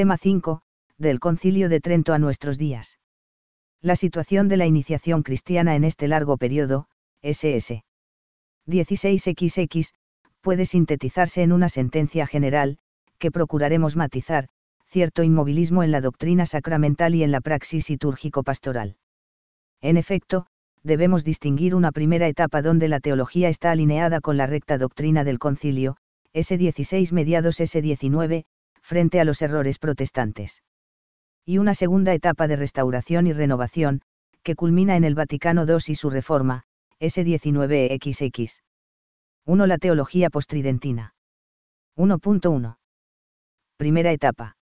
Tema 5, del Concilio de Trento a nuestros días. La situación de la iniciación cristiana en este largo periodo, SS. 16XX, puede sintetizarse en una sentencia general, que procuraremos matizar, cierto inmovilismo en la doctrina sacramental y en la praxis litúrgico-pastoral. En efecto, debemos distinguir una primera etapa donde la teología está alineada con la recta doctrina del concilio, S16 mediados S19, frente a los errores protestantes. Y una segunda etapa de restauración y renovación, que culmina en el Vaticano II y su reforma, S19XX. 1. La teología postridentina. 1.1. Primera etapa.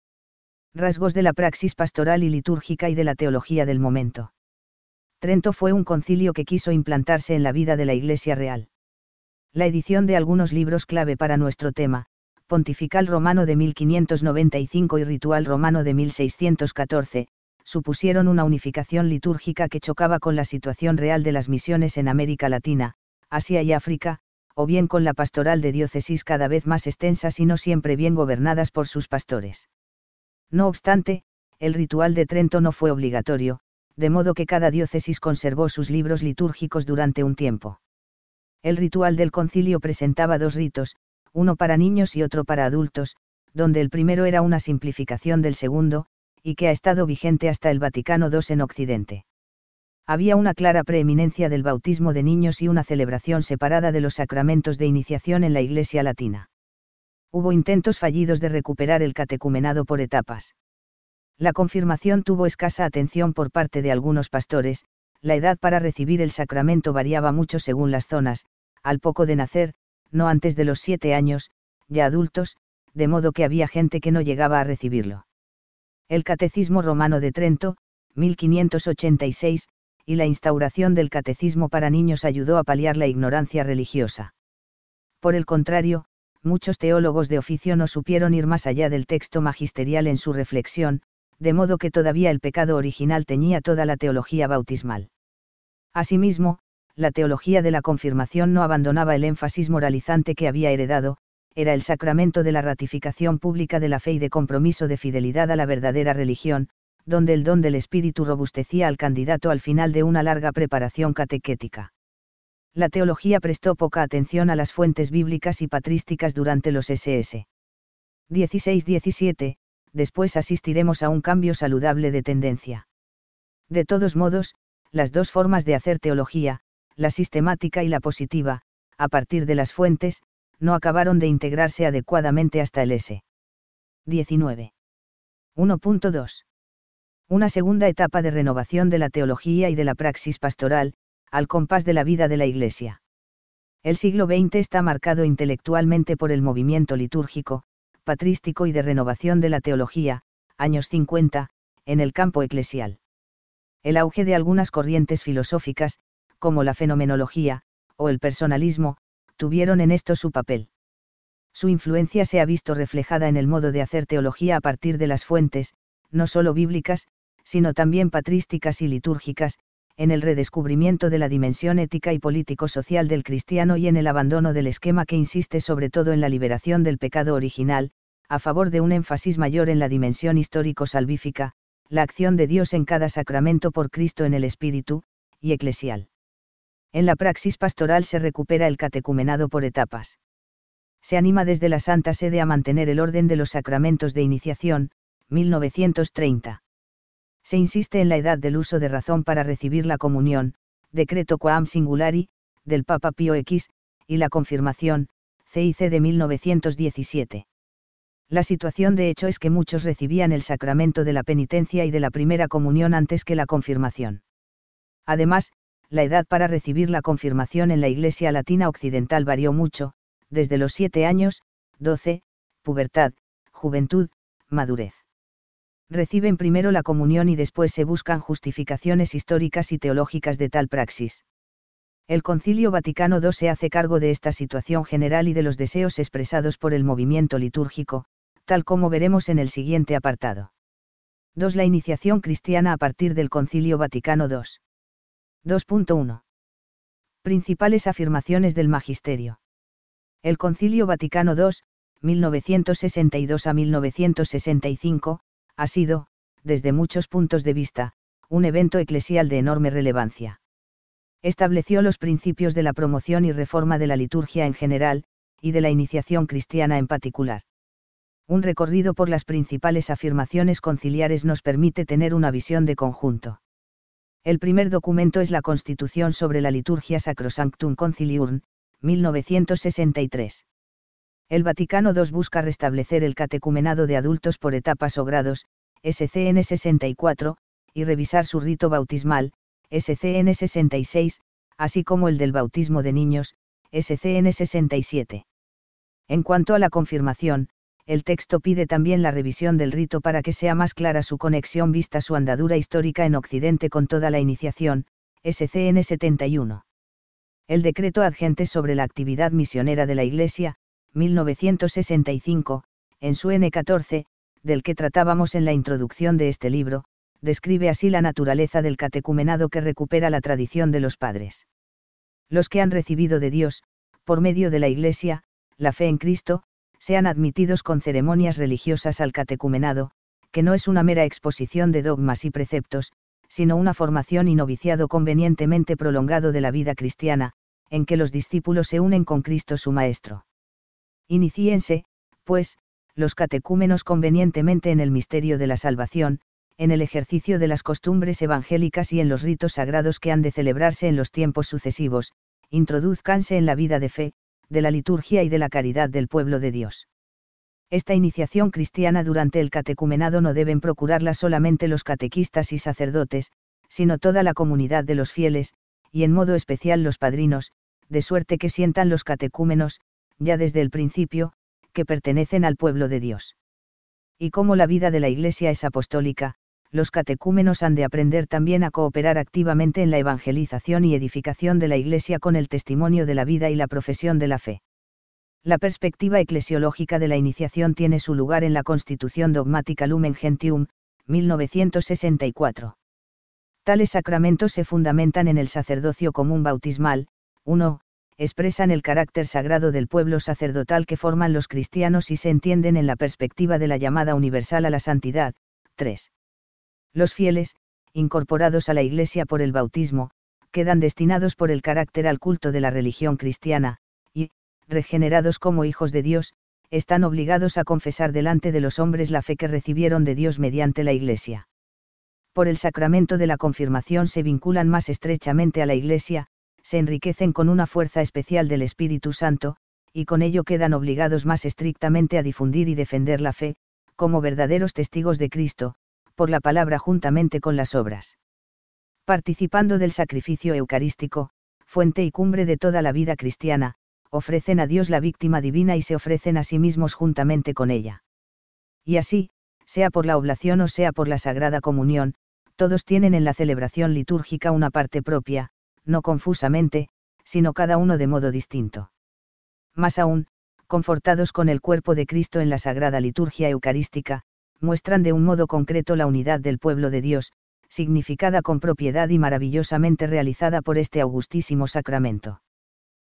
Rasgos de la praxis pastoral y litúrgica y de la teología del momento. Trento fue un concilio que quiso implantarse en la vida de la Iglesia Real. La edición de algunos libros clave para nuestro tema, Pontifical Romano de 1595 y Ritual Romano de 1614, supusieron una unificación litúrgica que chocaba con la situación real de las misiones en América Latina, Asia y África, o bien con la pastoral de diócesis cada vez más extensas y no siempre bien gobernadas por sus pastores. No obstante, el ritual de Trento no fue obligatorio, de modo que cada diócesis conservó sus libros litúrgicos durante un tiempo. El ritual del concilio presentaba dos ritos, uno para niños y otro para adultos, donde el primero era una simplificación del segundo, y que ha estado vigente hasta el Vaticano II en Occidente. Había una clara preeminencia del bautismo de niños y una celebración separada de los sacramentos de iniciación en la Iglesia Latina. Hubo intentos fallidos de recuperar el catecumenado por etapas. La confirmación tuvo escasa atención por parte de algunos pastores, la edad para recibir el sacramento variaba mucho según las zonas, al poco de nacer, no antes de los siete años, ya adultos, de modo que había gente que no llegaba a recibirlo. El Catecismo Romano de Trento, 1586, y la instauración del catecismo para niños ayudó a paliar la ignorancia religiosa. Por el contrario, muchos teólogos de oficio no supieron ir más allá del texto magisterial en su reflexión, de modo que todavía el pecado original teñía toda la teología bautismal. Asimismo, la teología de la confirmación no abandonaba el énfasis moralizante que había heredado, era el sacramento de la ratificación pública de la fe y de compromiso de fidelidad a la verdadera religión, donde el don del Espíritu robustecía al candidato al final de una larga preparación catequética. La teología prestó poca atención a las fuentes bíblicas y patrísticas durante los SS. 16-17, después asistiremos a un cambio saludable de tendencia. De todos modos, las dos formas de hacer teología, la sistemática y la positiva, a partir de las fuentes, no acabaron de integrarse adecuadamente hasta el S. 19. 1.2. Una segunda etapa de renovación de la teología y de la praxis pastoral, al compás de la vida de la Iglesia. El siglo XX está marcado intelectualmente por el movimiento litúrgico, patrístico y de renovación de la teología, años 50, en el campo eclesial. El auge de algunas corrientes filosóficas, como la fenomenología, o el personalismo, tuvieron en esto su papel. Su influencia se ha visto reflejada en el modo de hacer teología a partir de las fuentes, no solo bíblicas, sino también patrísticas y litúrgicas, en el redescubrimiento de la dimensión ética y político-social del cristiano y en el abandono del esquema que insiste sobre todo en la liberación del pecado original, a favor de un énfasis mayor en la dimensión histórico-salvífica, la acción de Dios en cada sacramento por Cristo en el Espíritu, y eclesial. En la praxis pastoral se recupera el catecumenado por etapas. Se anima desde la Santa Sede a mantener el orden de los sacramentos de iniciación, 1930 se insiste en la edad del uso de razón para recibir la comunión, decreto quam singulari, del Papa Pío X, y la confirmación, CIC de 1917. La situación de hecho es que muchos recibían el sacramento de la penitencia y de la primera comunión antes que la confirmación. Además, la edad para recibir la confirmación en la Iglesia Latina Occidental varió mucho, desde los 7 años, 12, pubertad, juventud, madurez reciben primero la comunión y después se buscan justificaciones históricas y teológicas de tal praxis. El Concilio Vaticano II se hace cargo de esta situación general y de los deseos expresados por el movimiento litúrgico, tal como veremos en el siguiente apartado. 2. La iniciación cristiana a partir del Concilio Vaticano II. 2.1. Principales afirmaciones del Magisterio. El Concilio Vaticano II, 1962 a 1965, ha sido, desde muchos puntos de vista, un evento eclesial de enorme relevancia. Estableció los principios de la promoción y reforma de la liturgia en general, y de la iniciación cristiana en particular. Un recorrido por las principales afirmaciones conciliares nos permite tener una visión de conjunto. El primer documento es la Constitución sobre la Liturgia Sacrosanctum Concilium, 1963. El Vaticano II busca restablecer el catecumenado de adultos por etapas o grados, SCN 64, y revisar su rito bautismal, SCN 66, así como el del bautismo de niños, SCN 67. En cuanto a la confirmación, el texto pide también la revisión del rito para que sea más clara su conexión vista su andadura histórica en Occidente con toda la iniciación, SCN 71. El decreto adgente sobre la actividad misionera de la Iglesia, 1965, en su N14, del que tratábamos en la introducción de este libro, describe así la naturaleza del catecumenado que recupera la tradición de los padres. Los que han recibido de Dios, por medio de la Iglesia, la fe en Cristo, sean admitidos con ceremonias religiosas al catecumenado, que no es una mera exposición de dogmas y preceptos, sino una formación y noviciado convenientemente prolongado de la vida cristiana, en que los discípulos se unen con Cristo su Maestro. Iniciense, pues, los catecúmenos convenientemente en el misterio de la salvación, en el ejercicio de las costumbres evangélicas y en los ritos sagrados que han de celebrarse en los tiempos sucesivos, introduzcanse en la vida de fe, de la liturgia y de la caridad del pueblo de Dios. Esta iniciación cristiana durante el catecumenado no deben procurarla solamente los catequistas y sacerdotes, sino toda la comunidad de los fieles, y en modo especial los padrinos, de suerte que sientan los catecúmenos, ya desde el principio, que pertenecen al pueblo de Dios. Y como la vida de la Iglesia es apostólica, los catecúmenos han de aprender también a cooperar activamente en la evangelización y edificación de la Iglesia con el testimonio de la vida y la profesión de la fe. La perspectiva eclesiológica de la iniciación tiene su lugar en la Constitución Dogmática Lumen Gentium, 1964. Tales sacramentos se fundamentan en el sacerdocio común bautismal, 1. Expresan el carácter sagrado del pueblo sacerdotal que forman los cristianos y se entienden en la perspectiva de la llamada universal a la santidad, 3 los fieles, incorporados a la Iglesia por el bautismo, quedan destinados por el carácter al culto de la religión cristiana, y, regenerados como hijos de Dios, están obligados a confesar delante de los hombres la fe que recibieron de Dios mediante la Iglesia. Por el sacramento de la confirmación se vinculan más estrechamente a la Iglesia, se enriquecen con una fuerza especial del Espíritu Santo, y con ello quedan obligados más estrictamente a difundir y defender la fe, como verdaderos testigos de Cristo, por la palabra juntamente con las obras. Participando del sacrificio eucarístico, fuente y cumbre de toda la vida cristiana, ofrecen a Dios la víctima divina y se ofrecen a sí mismos juntamente con ella. Y así, sea por la oblación o sea por la Sagrada Comunión, todos tienen en la celebración litúrgica una parte propia, no confusamente, sino cada uno de modo distinto. Más aún, confortados con el cuerpo de Cristo en la Sagrada Liturgia Eucarística, muestran de un modo concreto la unidad del pueblo de Dios, significada con propiedad y maravillosamente realizada por este augustísimo sacramento.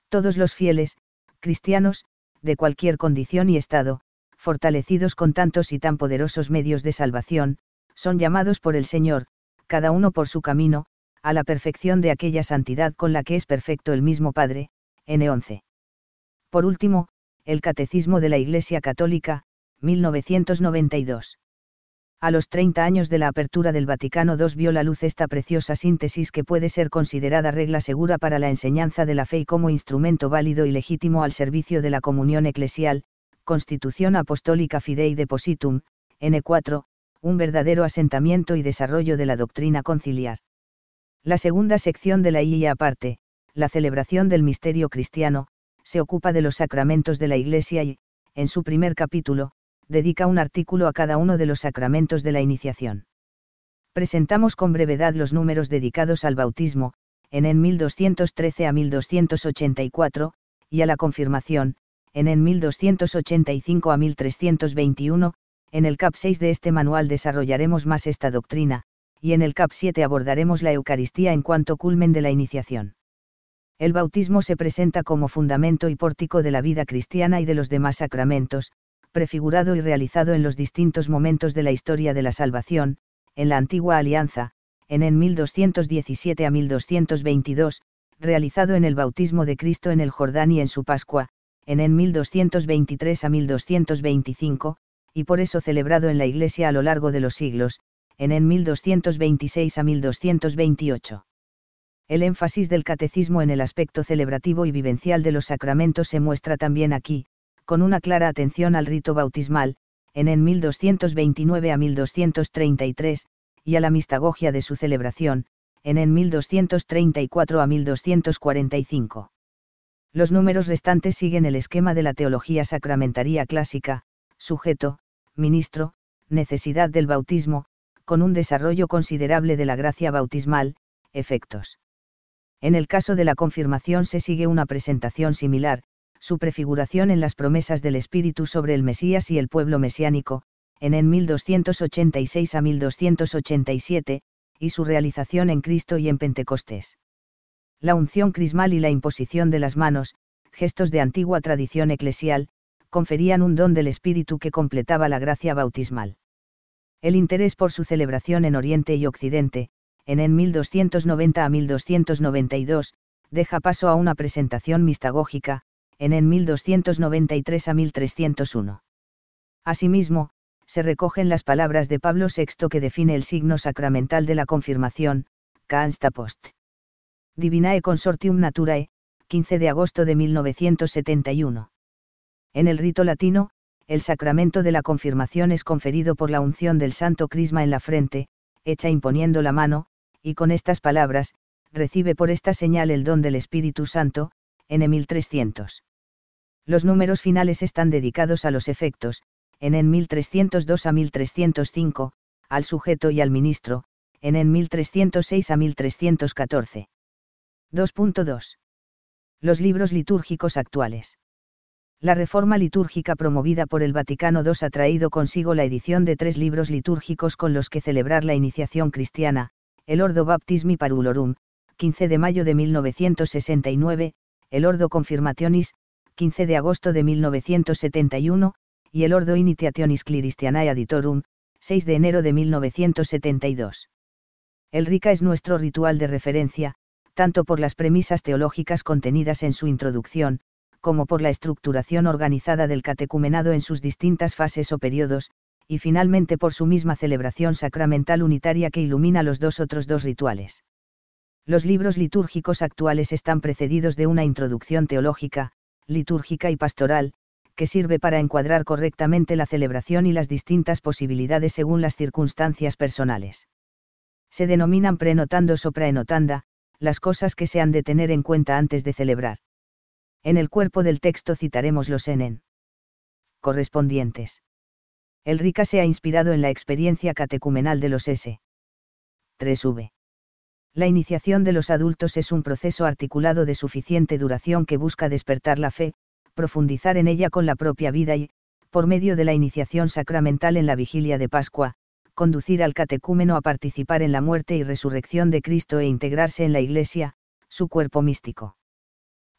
Todos los fieles, cristianos, de cualquier condición y estado, fortalecidos con tantos y tan poderosos medios de salvación, son llamados por el Señor, cada uno por su camino, a la perfección de aquella santidad con la que es perfecto el mismo Padre, N11. Por último, el Catecismo de la Iglesia Católica, 1992. A los 30 años de la apertura del Vaticano II vio la luz esta preciosa síntesis que puede ser considerada regla segura para la enseñanza de la fe y como instrumento válido y legítimo al servicio de la comunión eclesial, Constitución Apostólica Fidei Depositum, N4, un verdadero asentamiento y desarrollo de la doctrina conciliar. La segunda sección de la IA aparte, la celebración del misterio cristiano, se ocupa de los sacramentos de la Iglesia y, en su primer capítulo, dedica un artículo a cada uno de los sacramentos de la iniciación. Presentamos con brevedad los números dedicados al bautismo, en en 1213 a 1284, y a la confirmación, en en 1285 a 1321, en el CAP 6 de este manual desarrollaremos más esta doctrina, y en el CAP 7 abordaremos la Eucaristía en cuanto culmen de la iniciación. El bautismo se presenta como fundamento y pórtico de la vida cristiana y de los demás sacramentos, prefigurado y realizado en los distintos momentos de la historia de la salvación, en la antigua alianza, en el 1217 a 1222, realizado en el bautismo de Cristo en el Jordán y en su Pascua, en el 1223 a 1225, y por eso celebrado en la Iglesia a lo largo de los siglos, en el 1226 a 1228. El énfasis del catecismo en el aspecto celebrativo y vivencial de los sacramentos se muestra también aquí, con una clara atención al rito bautismal, en el 1229 a 1233, y a la mistagogia de su celebración, en el 1234 a 1245. Los números restantes siguen el esquema de la teología sacramentaria clásica, sujeto, ministro, necesidad del bautismo, con un desarrollo considerable de la gracia bautismal, efectos. En el caso de la confirmación se sigue una presentación similar, su prefiguración en las promesas del Espíritu sobre el Mesías y el pueblo mesiánico, en el 1286 a 1287, y su realización en Cristo y en Pentecostés. La unción crismal y la imposición de las manos, gestos de antigua tradición eclesial, conferían un don del Espíritu que completaba la gracia bautismal. El interés por su celebración en Oriente y Occidente, en el 1290 a 1292, deja paso a una presentación mistagógica, en el 1293 a 1301. Asimismo, se recogen las palabras de Pablo VI que define el signo sacramental de la confirmación, Cansta Post. Divinae Consortium Naturae, 15 de agosto de 1971. En el rito latino, el sacramento de la confirmación es conferido por la unción del santo crisma en la frente, hecha imponiendo la mano, y con estas palabras, recibe por esta señal el don del Espíritu Santo, en 1300. Los números finales están dedicados a los efectos, en el 1302 a 1305, al sujeto y al ministro, en el 1306 a 1314. 2.2. Los libros litúrgicos actuales. La reforma litúrgica promovida por el Vaticano II ha traído consigo la edición de tres libros litúrgicos con los que celebrar la iniciación cristiana, el Ordo Baptismi Parulorum, 15 de mayo de 1969, el Ordo Confirmationis, 15 de agosto de 1971, y el Ordo Initiationis Christianae Aditorum, 6 de enero de 1972. El Rica es nuestro ritual de referencia, tanto por las premisas teológicas contenidas en su introducción, como por la estructuración organizada del catecumenado en sus distintas fases o periodos, y finalmente por su misma celebración sacramental unitaria que ilumina los dos otros dos rituales. Los libros litúrgicos actuales están precedidos de una introducción teológica, litúrgica y pastoral, que sirve para encuadrar correctamente la celebración y las distintas posibilidades según las circunstancias personales. Se denominan prenotando sopraenotanda, las cosas que se han de tener en cuenta antes de celebrar. En el cuerpo del texto citaremos los enen correspondientes. El RICA se ha inspirado en la experiencia catecumenal de los S. 3V. La iniciación de los adultos es un proceso articulado de suficiente duración que busca despertar la fe, profundizar en ella con la propia vida y, por medio de la iniciación sacramental en la vigilia de Pascua, conducir al catecúmeno a participar en la muerte y resurrección de Cristo e integrarse en la Iglesia, su cuerpo místico.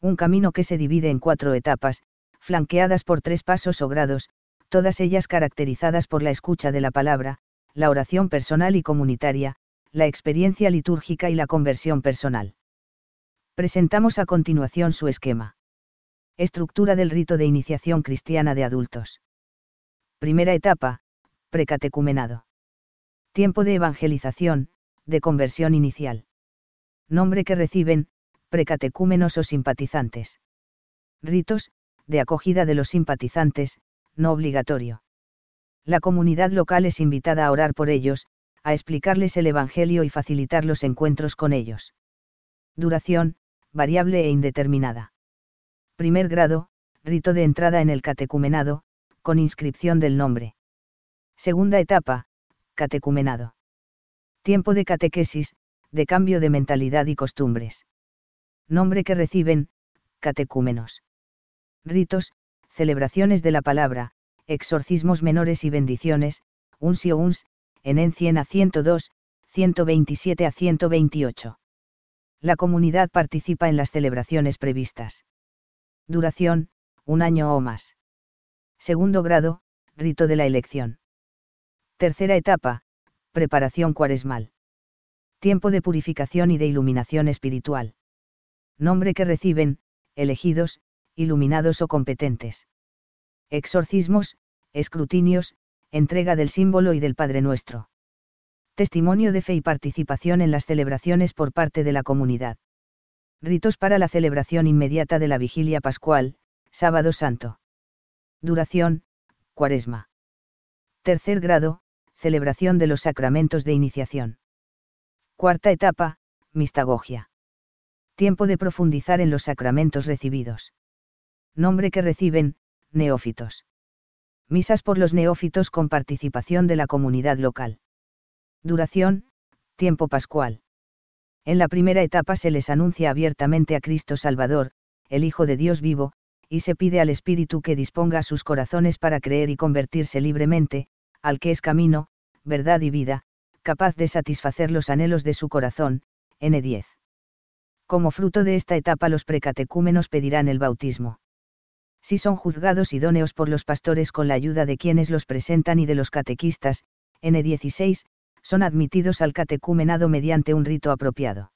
Un camino que se divide en cuatro etapas, flanqueadas por tres pasos o grados, todas ellas caracterizadas por la escucha de la palabra, la oración personal y comunitaria, la experiencia litúrgica y la conversión personal. Presentamos a continuación su esquema. Estructura del rito de iniciación cristiana de adultos. Primera etapa, precatecumenado. Tiempo de evangelización, de conversión inicial. Nombre que reciben, precatecúmenos o simpatizantes. Ritos, de acogida de los simpatizantes, no obligatorio. La comunidad local es invitada a orar por ellos, a explicarles el Evangelio y facilitar los encuentros con ellos. Duración, variable e indeterminada. Primer grado, rito de entrada en el catecumenado, con inscripción del nombre. Segunda etapa, catecumenado. Tiempo de catequesis, de cambio de mentalidad y costumbres. Nombre que reciben, catecúmenos. Ritos, celebraciones de la palabra, exorcismos menores y bendiciones, unsio uns, en 100 a 102, 127 a 128. La comunidad participa en las celebraciones previstas. Duración, un año o más. Segundo grado, rito de la elección. Tercera etapa, preparación cuaresmal. Tiempo de purificación y de iluminación espiritual. Nombre que reciben, elegidos, iluminados o competentes. Exorcismos, escrutinios, entrega del símbolo y del Padre Nuestro. Testimonio de fe y participación en las celebraciones por parte de la comunidad. Ritos para la celebración inmediata de la vigilia pascual, sábado santo. Duración, cuaresma. Tercer grado, celebración de los sacramentos de iniciación. Cuarta etapa, mistagogia. Tiempo de profundizar en los sacramentos recibidos. Nombre que reciben, neófitos. Misas por los neófitos con participación de la comunidad local. Duración, tiempo pascual. En la primera etapa se les anuncia abiertamente a Cristo Salvador, el Hijo de Dios vivo, y se pide al Espíritu que disponga sus corazones para creer y convertirse libremente, al que es camino, verdad y vida, capaz de satisfacer los anhelos de su corazón, N10. Como fruto de esta etapa los precatecúmenos pedirán el bautismo si son juzgados idóneos por los pastores con la ayuda de quienes los presentan y de los catequistas, N16, son admitidos al catecumenado mediante un rito apropiado.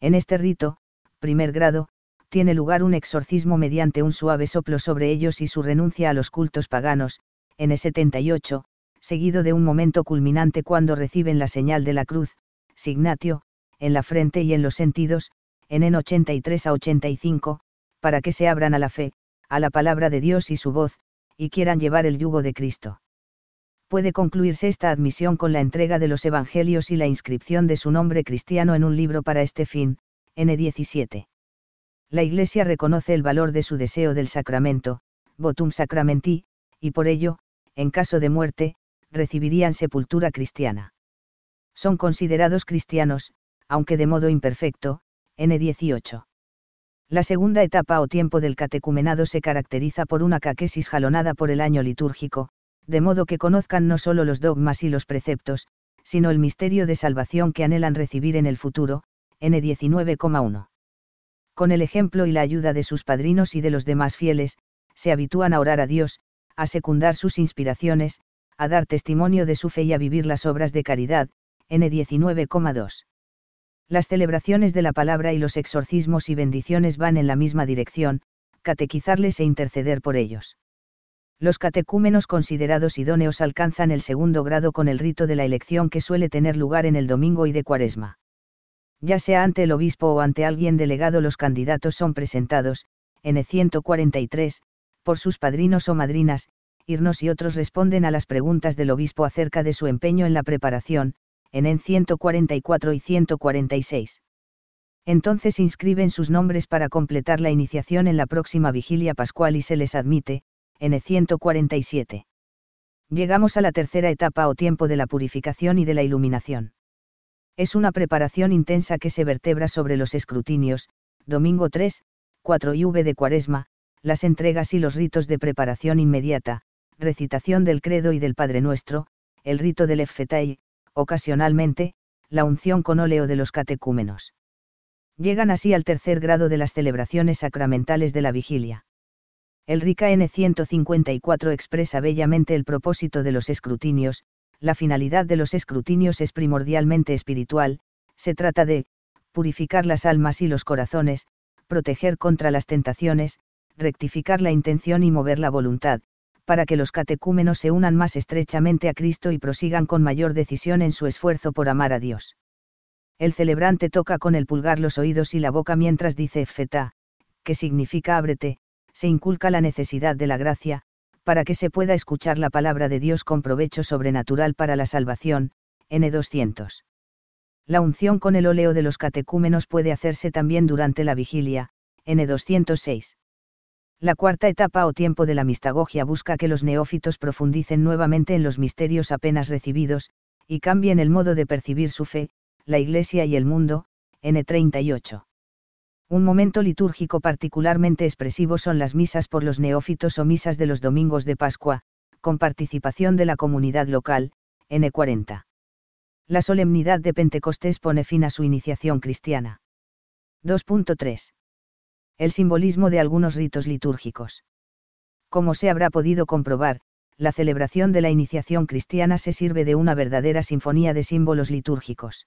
En este rito, primer grado, tiene lugar un exorcismo mediante un suave soplo sobre ellos y su renuncia a los cultos paganos, N78, seguido de un momento culminante cuando reciben la señal de la cruz, signatio, en la frente y en los sentidos, en N83 a 85, para que se abran a la fe, a la palabra de Dios y su voz, y quieran llevar el yugo de Cristo. Puede concluirse esta admisión con la entrega de los Evangelios y la inscripción de su nombre cristiano en un libro para este fin, N17. La Iglesia reconoce el valor de su deseo del sacramento, votum sacramenti, y por ello, en caso de muerte, recibirían sepultura cristiana. Son considerados cristianos, aunque de modo imperfecto, N18. La segunda etapa o tiempo del catecumenado se caracteriza por una caquesis jalonada por el año litúrgico, de modo que conozcan no solo los dogmas y los preceptos, sino el misterio de salvación que anhelan recibir en el futuro, N19,1. Con el ejemplo y la ayuda de sus padrinos y de los demás fieles, se habitúan a orar a Dios, a secundar sus inspiraciones, a dar testimonio de su fe y a vivir las obras de caridad, N19,2 las celebraciones de la palabra y los exorcismos y bendiciones van en la misma dirección, catequizarles e interceder por ellos. Los catecúmenos considerados idóneos alcanzan el segundo grado con el rito de la elección que suele tener lugar en el domingo y de cuaresma. Ya sea ante el obispo o ante alguien delegado los candidatos son presentados, en el 143, por sus padrinos o madrinas, Irnos y otros responden a las preguntas del obispo acerca de su empeño en la preparación, en en 144 y 146. Entonces inscriben sus nombres para completar la iniciación en la próxima vigilia pascual y se les admite, en el 147. Llegamos a la tercera etapa o tiempo de la purificación y de la iluminación. Es una preparación intensa que se vertebra sobre los escrutinios, domingo 3, 4 y V de Cuaresma, las entregas y los ritos de preparación inmediata, recitación del credo y del Padre Nuestro, el rito del Effetai, ocasionalmente, la unción con óleo de los catecúmenos. Llegan así al tercer grado de las celebraciones sacramentales de la vigilia. El Rica N154 expresa bellamente el propósito de los escrutinios, la finalidad de los escrutinios es primordialmente espiritual, se trata de, purificar las almas y los corazones, proteger contra las tentaciones, rectificar la intención y mover la voluntad, para que los catecúmenos se unan más estrechamente a Cristo y prosigan con mayor decisión en su esfuerzo por amar a Dios. El celebrante toca con el pulgar los oídos y la boca mientras dice feta, que significa ábrete, se inculca la necesidad de la gracia, para que se pueda escuchar la palabra de Dios con provecho sobrenatural para la salvación, N200. La unción con el óleo de los catecúmenos puede hacerse también durante la vigilia, N206. La cuarta etapa o tiempo de la mistagogia busca que los neófitos profundicen nuevamente en los misterios apenas recibidos, y cambien el modo de percibir su fe, la Iglesia y el mundo, N38. Un momento litúrgico particularmente expresivo son las misas por los neófitos o misas de los domingos de Pascua, con participación de la comunidad local, N40. La solemnidad de Pentecostés pone fin a su iniciación cristiana. 2.3 el simbolismo de algunos ritos litúrgicos. Como se habrá podido comprobar, la celebración de la iniciación cristiana se sirve de una verdadera sinfonía de símbolos litúrgicos.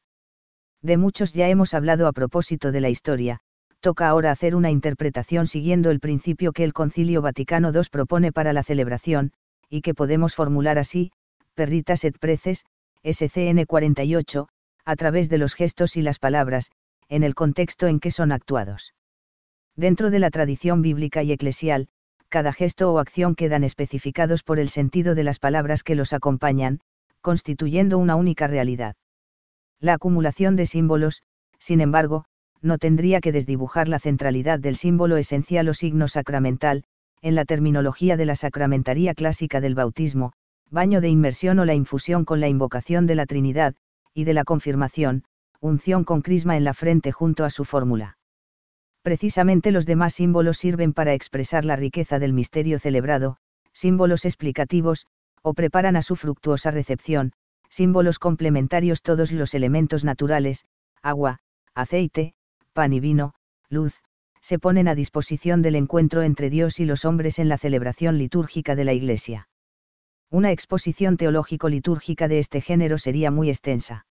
De muchos ya hemos hablado a propósito de la historia, toca ahora hacer una interpretación siguiendo el principio que el Concilio Vaticano II propone para la celebración, y que podemos formular así, perritas et preces, SCN 48, a través de los gestos y las palabras, en el contexto en que son actuados. Dentro de la tradición bíblica y eclesial, cada gesto o acción quedan especificados por el sentido de las palabras que los acompañan, constituyendo una única realidad. La acumulación de símbolos, sin embargo, no tendría que desdibujar la centralidad del símbolo esencial o signo sacramental, en la terminología de la sacramentaría clásica del bautismo, baño de inmersión o la infusión con la invocación de la Trinidad, y de la confirmación, unción con crisma en la frente junto a su fórmula. Precisamente los demás símbolos sirven para expresar la riqueza del misterio celebrado, símbolos explicativos, o preparan a su fructuosa recepción, símbolos complementarios todos los elementos naturales, agua, aceite, pan y vino, luz, se ponen a disposición del encuentro entre Dios y los hombres en la celebración litúrgica de la Iglesia. Una exposición teológico-litúrgica de este género sería muy extensa.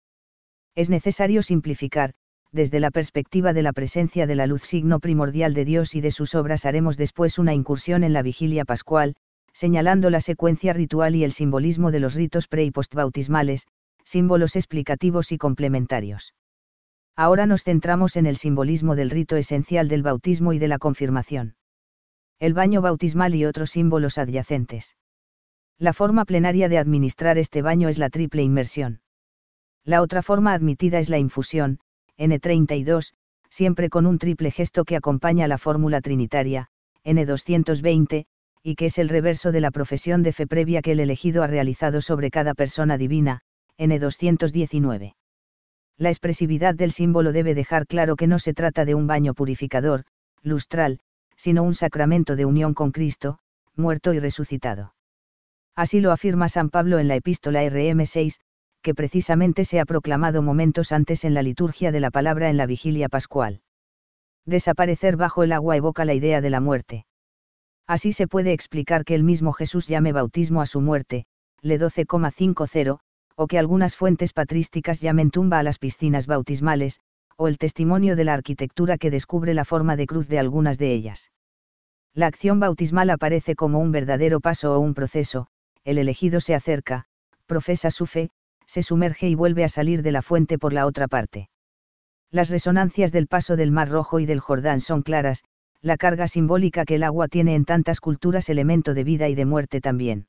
Es necesario simplificar, desde la perspectiva de la presencia de la luz signo primordial de Dios y de sus obras haremos después una incursión en la vigilia pascual, señalando la secuencia ritual y el simbolismo de los ritos pre y postbautismales, símbolos explicativos y complementarios. Ahora nos centramos en el simbolismo del rito esencial del bautismo y de la confirmación. El baño bautismal y otros símbolos adyacentes. La forma plenaria de administrar este baño es la triple inmersión. La otra forma admitida es la infusión, N32, siempre con un triple gesto que acompaña la fórmula trinitaria, N220, y que es el reverso de la profesión de fe previa que el elegido ha realizado sobre cada persona divina, N219. La expresividad del símbolo debe dejar claro que no se trata de un baño purificador, lustral, sino un sacramento de unión con Cristo, muerto y resucitado. Así lo afirma San Pablo en la epístola RM6, que precisamente se ha proclamado momentos antes en la liturgia de la palabra en la vigilia pascual. Desaparecer bajo el agua evoca la idea de la muerte. Así se puede explicar que el mismo Jesús llame bautismo a su muerte, le 12,50, o que algunas fuentes patrísticas llamen tumba a las piscinas bautismales, o el testimonio de la arquitectura que descubre la forma de cruz de algunas de ellas. La acción bautismal aparece como un verdadero paso o un proceso, el elegido se acerca, profesa su fe, se sumerge y vuelve a salir de la fuente por la otra parte. Las resonancias del paso del Mar Rojo y del Jordán son claras, la carga simbólica que el agua tiene en tantas culturas elemento de vida y de muerte también.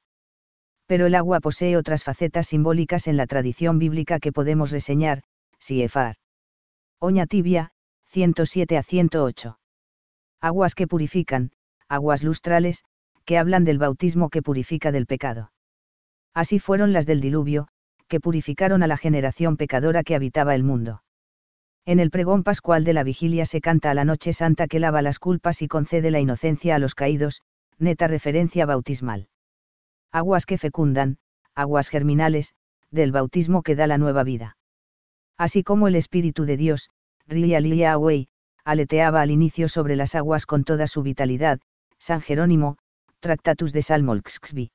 Pero el agua posee otras facetas simbólicas en la tradición bíblica que podemos reseñar, Siefar. Oña tibia, 107 a 108. Aguas que purifican, aguas lustrales, que hablan del bautismo que purifica del pecado. Así fueron las del diluvio, que purificaron a la generación pecadora que habitaba el mundo. En el pregón pascual de la vigilia se canta a la noche santa que lava las culpas y concede la inocencia a los caídos, neta referencia bautismal. Aguas que fecundan, aguas germinales, del bautismo que da la nueva vida. Así como el Espíritu de Dios, Ria Lia Away, aleteaba al inicio sobre las aguas con toda su vitalidad, San Jerónimo, Tractatus de Salmolxxvi.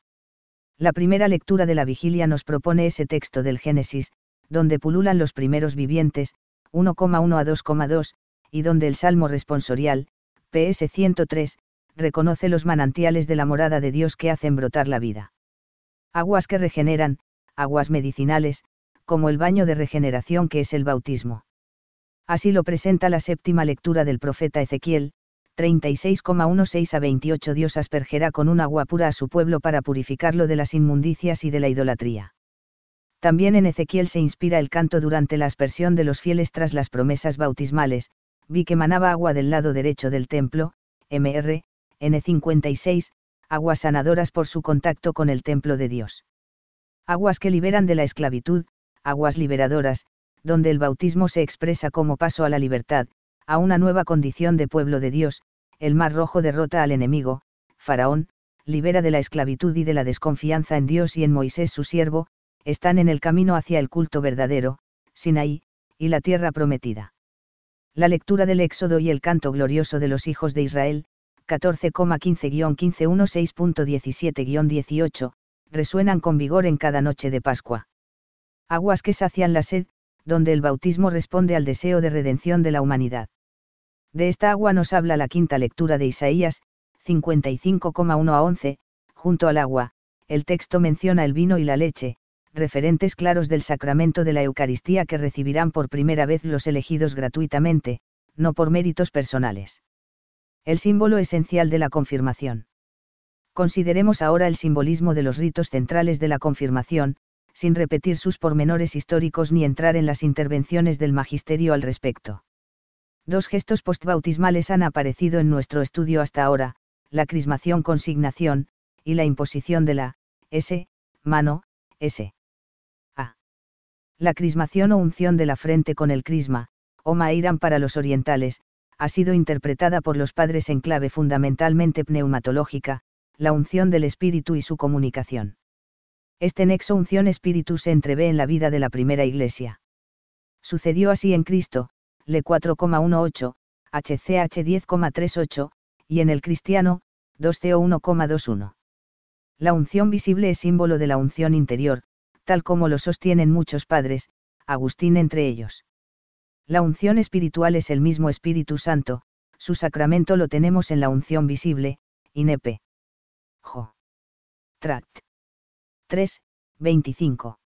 La primera lectura de la vigilia nos propone ese texto del Génesis, donde pululan los primeros vivientes, 1,1 a 2,2, y donde el Salmo responsorial, PS 103, reconoce los manantiales de la morada de Dios que hacen brotar la vida. Aguas que regeneran, aguas medicinales, como el baño de regeneración que es el bautismo. Así lo presenta la séptima lectura del profeta Ezequiel, 36,16 a 28 Dios aspergerá con un agua pura a su pueblo para purificarlo de las inmundicias y de la idolatría. También en Ezequiel se inspira el canto durante la aspersión de los fieles tras las promesas bautismales, vi que manaba agua del lado derecho del templo, MR, N56, aguas sanadoras por su contacto con el templo de Dios. Aguas que liberan de la esclavitud, aguas liberadoras, donde el bautismo se expresa como paso a la libertad, a una nueva condición de pueblo de Dios, el mar rojo derrota al enemigo, Faraón, libera de la esclavitud y de la desconfianza en Dios y en Moisés su siervo, están en el camino hacia el culto verdadero, Sinaí, y la tierra prometida. La lectura del Éxodo y el canto glorioso de los hijos de Israel, 14,15-1516.17-18, resuenan con vigor en cada noche de Pascua. Aguas que sacian la sed, donde el bautismo responde al deseo de redención de la humanidad. De esta agua nos habla la quinta lectura de Isaías, 55,1 a 11, junto al agua, el texto menciona el vino y la leche, referentes claros del sacramento de la Eucaristía que recibirán por primera vez los elegidos gratuitamente, no por méritos personales. El símbolo esencial de la confirmación. Consideremos ahora el simbolismo de los ritos centrales de la confirmación, sin repetir sus pormenores históricos ni entrar en las intervenciones del magisterio al respecto. Dos gestos postbautismales han aparecido en nuestro estudio hasta ahora, la crismación consignación, y la imposición de la S, mano, S. A. La crismación o unción de la frente con el crisma, o mairan para los orientales, ha sido interpretada por los padres en clave fundamentalmente pneumatológica, la unción del espíritu y su comunicación. Este nexo unción espíritu se entrevé en la vida de la primera iglesia. Sucedió así en Cristo, le 4,18, HCH 10,38, y en el cristiano, 2CO 1,21. La unción visible es símbolo de la unción interior, tal como lo sostienen muchos padres, Agustín entre ellos. La unción espiritual es el mismo Espíritu Santo, su sacramento lo tenemos en la unción visible, INEPE. Jo. Tract. 3, 25.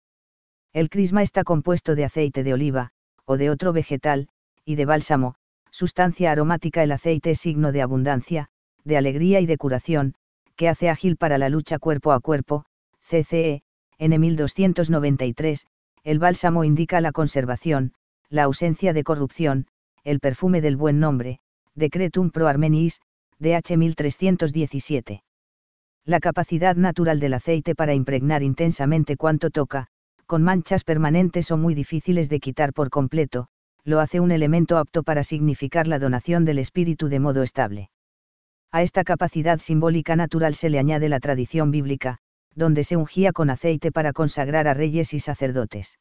El crisma está compuesto de aceite de oliva, o de otro vegetal, y de bálsamo, sustancia aromática. El aceite es signo de abundancia, de alegría y de curación, que hace ágil para la lucha cuerpo a cuerpo, CCE, N 1293, el bálsamo indica la conservación, la ausencia de corrupción, el perfume del buen nombre, Decretum pro Armenis, DH 1317. La capacidad natural del aceite para impregnar intensamente cuanto toca, con manchas permanentes o muy difíciles de quitar por completo, lo hace un elemento apto para significar la donación del espíritu de modo estable. A esta capacidad simbólica natural se le añade la tradición bíblica, donde se ungía con aceite para consagrar a reyes y sacerdotes.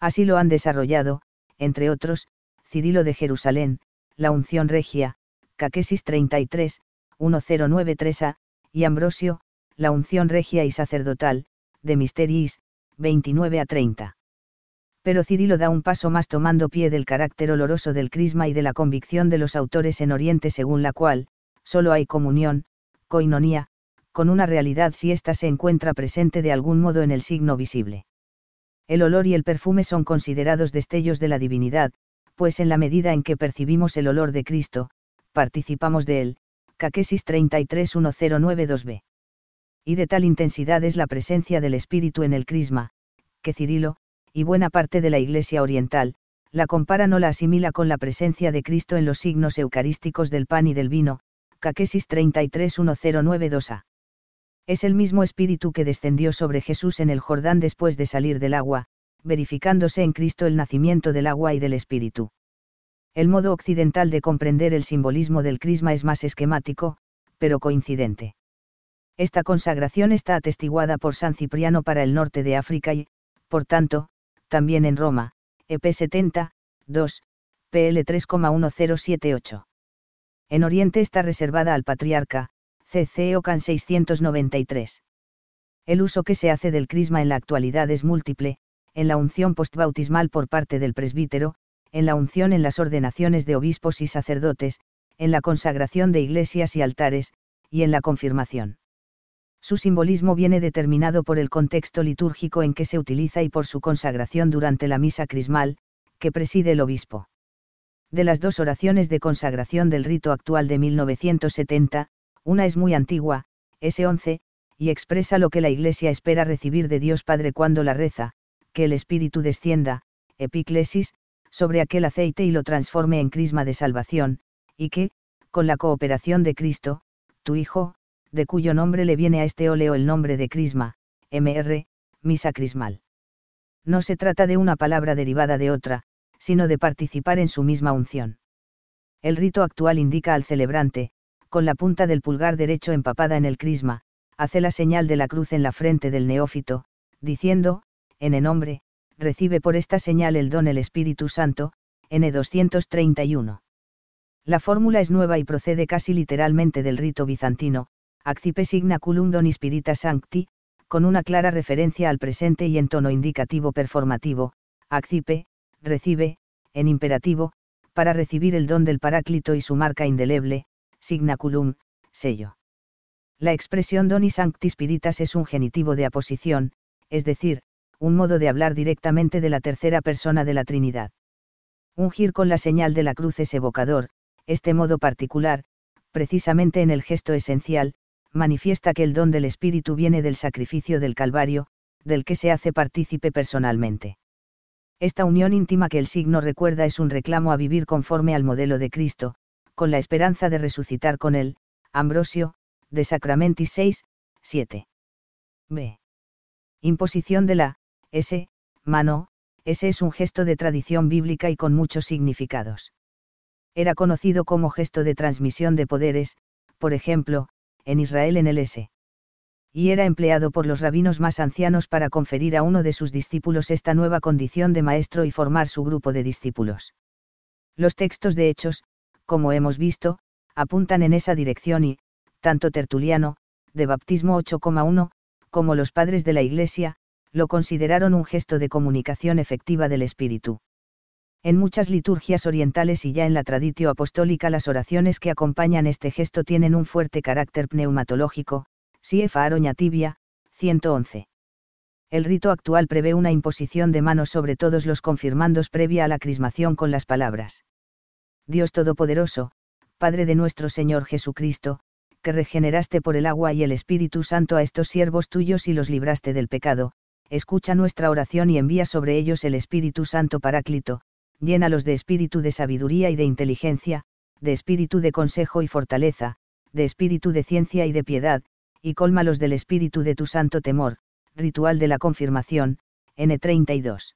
Así lo han desarrollado, entre otros, Cirilo de Jerusalén, la unción regia, Caquesis 33, 1093a, y Ambrosio, la unción regia y sacerdotal, de Misteris, 29 a 30. Pero Cirilo da un paso más tomando pie del carácter oloroso del crisma y de la convicción de los autores en Oriente según la cual, solo hay comunión, coinonía, con una realidad si ésta se encuentra presente de algún modo en el signo visible. El olor y el perfume son considerados destellos de la divinidad, pues en la medida en que percibimos el olor de Cristo, participamos de él, Caquesis 33109-2b. Y de tal intensidad es la presencia del Espíritu en el crisma, que Cirilo, y buena parte de la Iglesia Oriental, la compara no la asimila con la presencia de Cristo en los signos eucarísticos del pan y del vino, Caquesis 33109-2a. Es el mismo espíritu que descendió sobre Jesús en el Jordán después de salir del agua, verificándose en Cristo el nacimiento del agua y del espíritu. El modo occidental de comprender el simbolismo del crisma es más esquemático, pero coincidente. Esta consagración está atestiguada por San Cipriano para el norte de África y, por tanto, también en Roma, EP 70, 2, PL 3,1078. En Oriente está reservada al patriarca, CC OCAN 693. El uso que se hace del crisma en la actualidad es múltiple, en la unción postbautismal por parte del presbítero, en la unción en las ordenaciones de obispos y sacerdotes, en la consagración de iglesias y altares, y en la confirmación. Su simbolismo viene determinado por el contexto litúrgico en que se utiliza y por su consagración durante la misa crismal, que preside el obispo. De las dos oraciones de consagración del rito actual de 1970, una es muy antigua, S11, y expresa lo que la Iglesia espera recibir de Dios Padre cuando la reza, que el Espíritu descienda, epiclesis, sobre aquel aceite y lo transforme en crisma de salvación, y que, con la cooperación de Cristo, tu Hijo, de cuyo nombre le viene a este óleo el nombre de crisma, MR, misa crismal. No se trata de una palabra derivada de otra, sino de participar en su misma unción. El rito actual indica al celebrante, con la punta del pulgar derecho empapada en el crisma, hace la señal de la cruz en la frente del neófito, diciendo, en el nombre, recibe por esta señal el don el Espíritu Santo, N231. La fórmula es nueva y procede casi literalmente del rito bizantino, accipe signa culum don spirita sancti, con una clara referencia al presente y en tono indicativo performativo, accipe, recibe, en imperativo, para recibir el don del Paráclito y su marca indeleble, signaculum, sello. La expresión doni sancti spiritas es un genitivo de aposición, es decir, un modo de hablar directamente de la tercera persona de la Trinidad. Ungir con la señal de la cruz es evocador, este modo particular, precisamente en el gesto esencial, manifiesta que el don del Espíritu viene del sacrificio del Calvario, del que se hace partícipe personalmente. Esta unión íntima que el signo recuerda es un reclamo a vivir conforme al modelo de Cristo, con la esperanza de resucitar con él, Ambrosio, de Sacramentis 6, 7. B. Imposición de la S, mano, ese es un gesto de tradición bíblica y con muchos significados. Era conocido como gesto de transmisión de poderes, por ejemplo, en Israel en el S. Y era empleado por los rabinos más ancianos para conferir a uno de sus discípulos esta nueva condición de maestro y formar su grupo de discípulos. Los textos de Hechos, como hemos visto, apuntan en esa dirección y, tanto Tertuliano, de Baptismo 8,1, como los padres de la Iglesia, lo consideraron un gesto de comunicación efectiva del Espíritu. En muchas liturgias orientales y ya en la traditio apostólica las oraciones que acompañan este gesto tienen un fuerte carácter pneumatológico, Siefa Aroña Tibia, 111. El rito actual prevé una imposición de manos sobre todos los confirmandos previa a la crismación con las palabras. Dios Todopoderoso, Padre de nuestro Señor Jesucristo, que regeneraste por el agua y el Espíritu Santo a estos siervos tuyos y los libraste del pecado, escucha nuestra oración y envía sobre ellos el Espíritu Santo Paráclito, llénalos de espíritu de sabiduría y de inteligencia, de espíritu de consejo y fortaleza, de espíritu de ciencia y de piedad, y cólmalos del espíritu de tu santo temor, ritual de la confirmación, N32.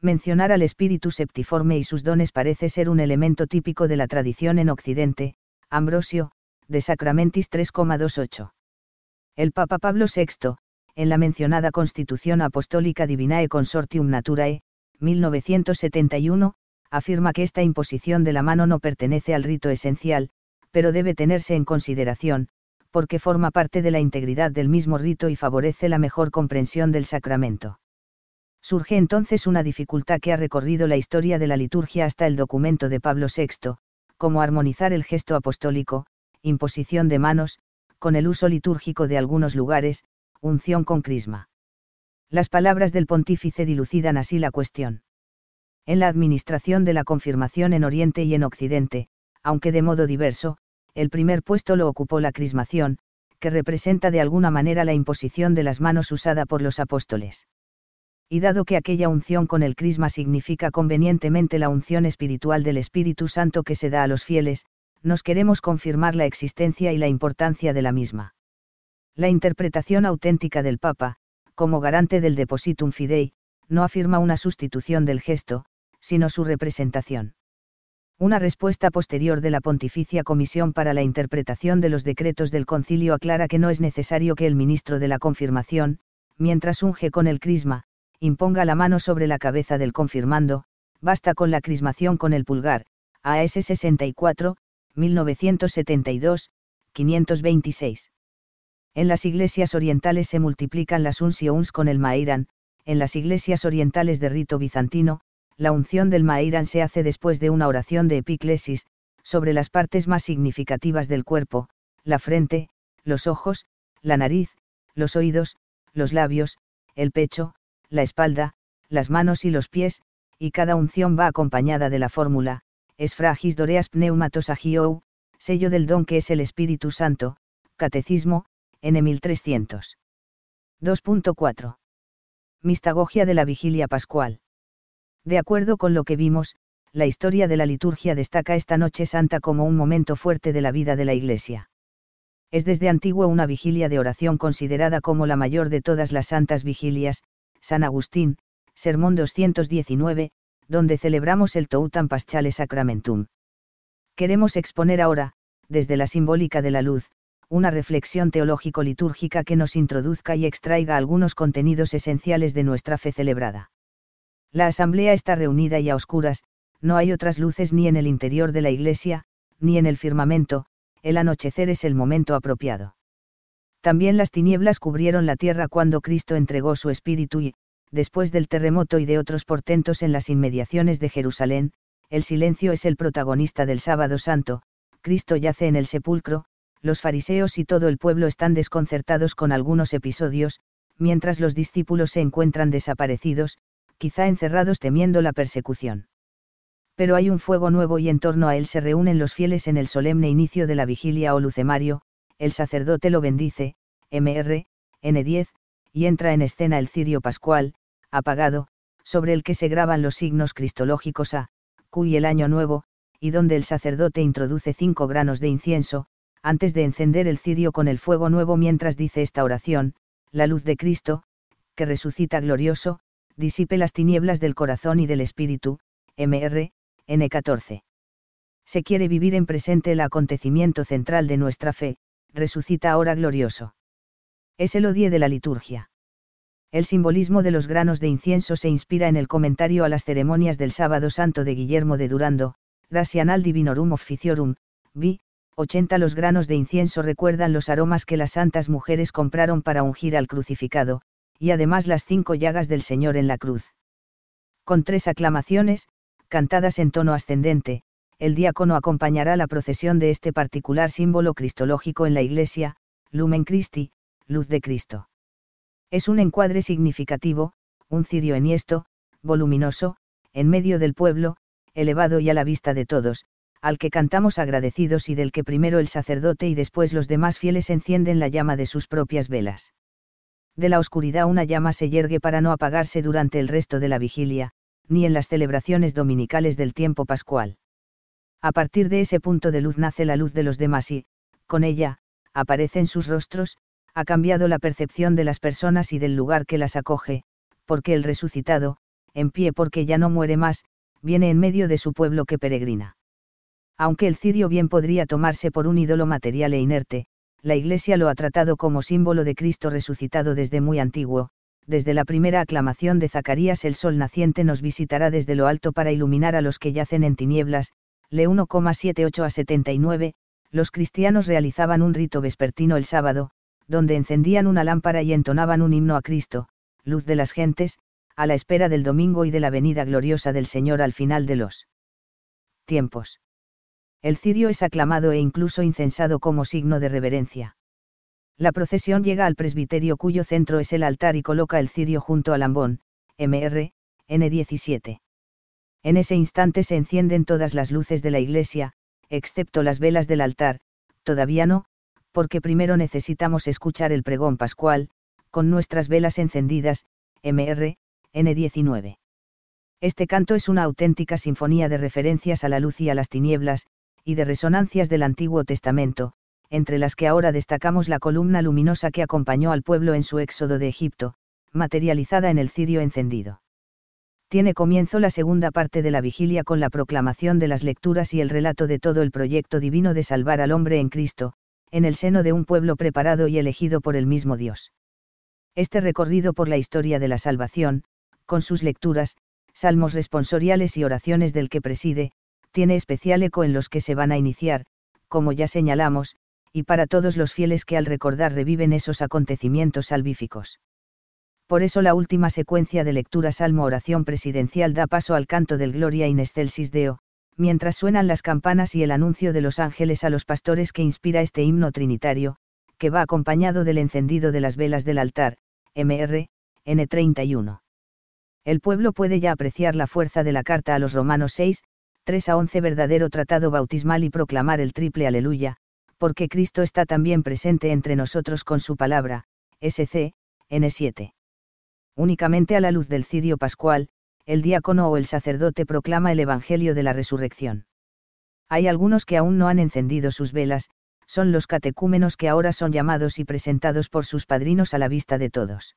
Mencionar al espíritu septiforme y sus dones parece ser un elemento típico de la tradición en Occidente, Ambrosio, de Sacramentis 3,28. El Papa Pablo VI, en la mencionada Constitución Apostólica Divinae Consortium Naturae, 1971, afirma que esta imposición de la mano no pertenece al rito esencial, pero debe tenerse en consideración, porque forma parte de la integridad del mismo rito y favorece la mejor comprensión del sacramento. Surge entonces una dificultad que ha recorrido la historia de la liturgia hasta el documento de Pablo VI, como armonizar el gesto apostólico, imposición de manos, con el uso litúrgico de algunos lugares, unción con crisma. Las palabras del pontífice dilucidan así la cuestión. En la administración de la confirmación en Oriente y en Occidente, aunque de modo diverso, el primer puesto lo ocupó la crismación, que representa de alguna manera la imposición de las manos usada por los apóstoles. Y dado que aquella unción con el crisma significa convenientemente la unción espiritual del Espíritu Santo que se da a los fieles, nos queremos confirmar la existencia y la importancia de la misma. La interpretación auténtica del Papa, como garante del depositum fidei, no afirma una sustitución del gesto, sino su representación. Una respuesta posterior de la Pontificia Comisión para la Interpretación de los Decretos del Concilio aclara que no es necesario que el ministro de la confirmación, mientras unge con el crisma, imponga la mano sobre la cabeza del confirmando, basta con la crismación con el pulgar, AS 64, 1972, 526. En las iglesias orientales se multiplican las uncions con el maíran, en las iglesias orientales de rito bizantino, la unción del maíran se hace después de una oración de epiclesis, sobre las partes más significativas del cuerpo, la frente, los ojos, la nariz, los oídos, los labios, el pecho, la espalda, las manos y los pies, y cada unción va acompañada de la fórmula, es fragis doreas pneumatos agiou, sello del don que es el Espíritu Santo, Catecismo, N 1300. 2.4. Mistagogia de la vigilia pascual. De acuerdo con lo que vimos, la historia de la liturgia destaca esta noche santa como un momento fuerte de la vida de la Iglesia. Es desde antiguo una vigilia de oración considerada como la mayor de todas las santas vigilias, San Agustín, Sermón 219, donde celebramos el Toutam Paschale Sacramentum. Queremos exponer ahora, desde la simbólica de la luz, una reflexión teológico-litúrgica que nos introduzca y extraiga algunos contenidos esenciales de nuestra fe celebrada. La asamblea está reunida y a oscuras, no hay otras luces ni en el interior de la iglesia, ni en el firmamento, el anochecer es el momento apropiado. También las tinieblas cubrieron la tierra cuando Cristo entregó su espíritu y, después del terremoto y de otros portentos en las inmediaciones de Jerusalén, el silencio es el protagonista del sábado santo, Cristo yace en el sepulcro, los fariseos y todo el pueblo están desconcertados con algunos episodios, mientras los discípulos se encuentran desaparecidos, quizá encerrados temiendo la persecución. Pero hay un fuego nuevo y en torno a él se reúnen los fieles en el solemne inicio de la vigilia o lucemario, el sacerdote lo bendice, MR, N10, y entra en escena el cirio pascual, apagado, sobre el que se graban los signos cristológicos A, Q y el año nuevo, y donde el sacerdote introduce cinco granos de incienso, antes de encender el cirio con el fuego nuevo mientras dice esta oración, la luz de Cristo, que resucita glorioso, disipe las tinieblas del corazón y del espíritu, MR, N14. Se quiere vivir en presente el acontecimiento central de nuestra fe, resucita ahora glorioso. Es el odie de la liturgia. El simbolismo de los granos de incienso se inspira en el comentario a las ceremonias del Sábado Santo de Guillermo de Durando, Gracianal Divinorum Officiorum, vi, 80 Los granos de incienso recuerdan los aromas que las santas mujeres compraron para ungir al crucificado, y además las cinco llagas del Señor en la cruz. Con tres aclamaciones, cantadas en tono ascendente, el diácono acompañará la procesión de este particular símbolo cristológico en la iglesia, Lumen Christi, luz de Cristo. Es un encuadre significativo, un cirio enhiesto, voluminoso, en medio del pueblo, elevado y a la vista de todos, al que cantamos agradecidos y del que primero el sacerdote y después los demás fieles encienden la llama de sus propias velas. De la oscuridad una llama se yergue para no apagarse durante el resto de la vigilia, ni en las celebraciones dominicales del tiempo pascual. A partir de ese punto de luz nace la luz de los demás y, con ella, aparecen sus rostros, ha cambiado la percepción de las personas y del lugar que las acoge, porque el resucitado, en pie porque ya no muere más, viene en medio de su pueblo que peregrina. Aunque el cirio bien podría tomarse por un ídolo material e inerte, la Iglesia lo ha tratado como símbolo de Cristo resucitado desde muy antiguo, desde la primera aclamación de Zacarías el sol naciente nos visitará desde lo alto para iluminar a los que yacen en tinieblas, le 1,78 a 79, los cristianos realizaban un rito vespertino el sábado, donde encendían una lámpara y entonaban un himno a Cristo, luz de las gentes, a la espera del domingo y de la venida gloriosa del Señor al final de los tiempos. El cirio es aclamado e incluso incensado como signo de reverencia. La procesión llega al presbiterio cuyo centro es el altar y coloca el cirio junto al ambón, MR, N17. En ese instante se encienden todas las luces de la iglesia, excepto las velas del altar, todavía no, porque primero necesitamos escuchar el pregón pascual, con nuestras velas encendidas, MR, N19. Este canto es una auténtica sinfonía de referencias a la luz y a las tinieblas, y de resonancias del Antiguo Testamento, entre las que ahora destacamos la columna luminosa que acompañó al pueblo en su éxodo de Egipto, materializada en el cirio encendido. Tiene comienzo la segunda parte de la vigilia con la proclamación de las lecturas y el relato de todo el proyecto divino de salvar al hombre en Cristo, en el seno de un pueblo preparado y elegido por el mismo Dios. Este recorrido por la historia de la salvación, con sus lecturas, salmos responsoriales y oraciones del que preside, tiene especial eco en los que se van a iniciar, como ya señalamos, y para todos los fieles que al recordar reviven esos acontecimientos salvíficos. Por eso la última secuencia de lectura Salmo Oración Presidencial da paso al canto del Gloria in Excelsis Deo, mientras suenan las campanas y el anuncio de los ángeles a los pastores que inspira este himno trinitario, que va acompañado del encendido de las velas del altar, MR, N31. El pueblo puede ya apreciar la fuerza de la carta a los Romanos 6, 3 a 11 verdadero tratado bautismal y proclamar el triple aleluya, porque Cristo está también presente entre nosotros con su palabra, SC, N7. Únicamente a la luz del cirio pascual, el diácono o el sacerdote proclama el Evangelio de la resurrección. Hay algunos que aún no han encendido sus velas, son los catecúmenos que ahora son llamados y presentados por sus padrinos a la vista de todos.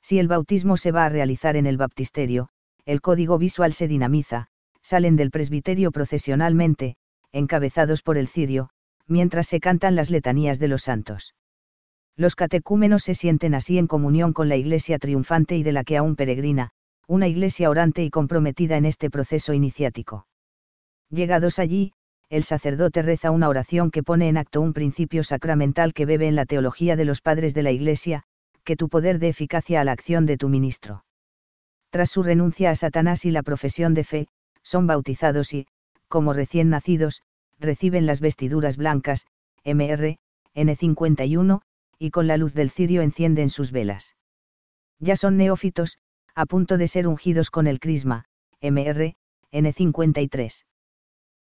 Si el bautismo se va a realizar en el baptisterio, el código visual se dinamiza, salen del presbiterio procesionalmente, encabezados por el cirio, mientras se cantan las letanías de los santos. Los catecúmenos se sienten así en comunión con la iglesia triunfante y de la que aún peregrina, una iglesia orante y comprometida en este proceso iniciático. Llegados allí, el sacerdote reza una oración que pone en acto un principio sacramental que bebe en la teología de los padres de la Iglesia, que tu poder dé eficacia a la acción de tu ministro. Tras su renuncia a Satanás y la profesión de fe, son bautizados y, como recién nacidos, reciben las vestiduras blancas, MR, N51, y con la luz del cirio encienden sus velas. Ya son neófitos, a punto de ser ungidos con el crisma, MR, N53.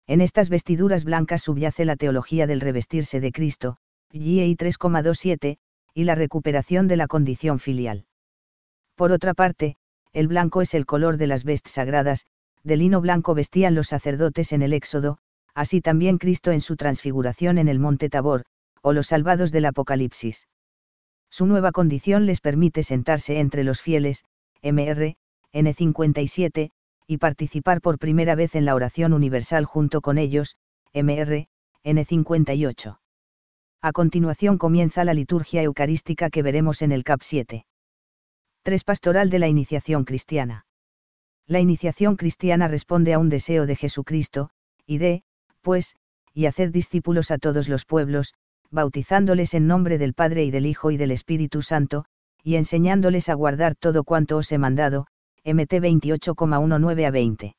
En estas vestiduras blancas subyace la teología del revestirse de Cristo, GI 3,27, y la recuperación de la condición filial. Por otra parte, el blanco es el color de las vestes sagradas, de lino blanco vestían los sacerdotes en el Éxodo, así también Cristo en su transfiguración en el monte Tabor, o los salvados del Apocalipsis. Su nueva condición les permite sentarse entre los fieles, MR, N57, y participar por primera vez en la oración universal junto con ellos, MR, N58. A continuación comienza la liturgia eucarística que veremos en el CAP 7. 3. Pastoral de la iniciación cristiana. La iniciación cristiana responde a un deseo de Jesucristo, y de, pues, y hacer discípulos a todos los pueblos, bautizándoles en nombre del Padre y del Hijo y del Espíritu Santo, y enseñándoles a guardar todo cuanto os he mandado, MT 28,19 a 20.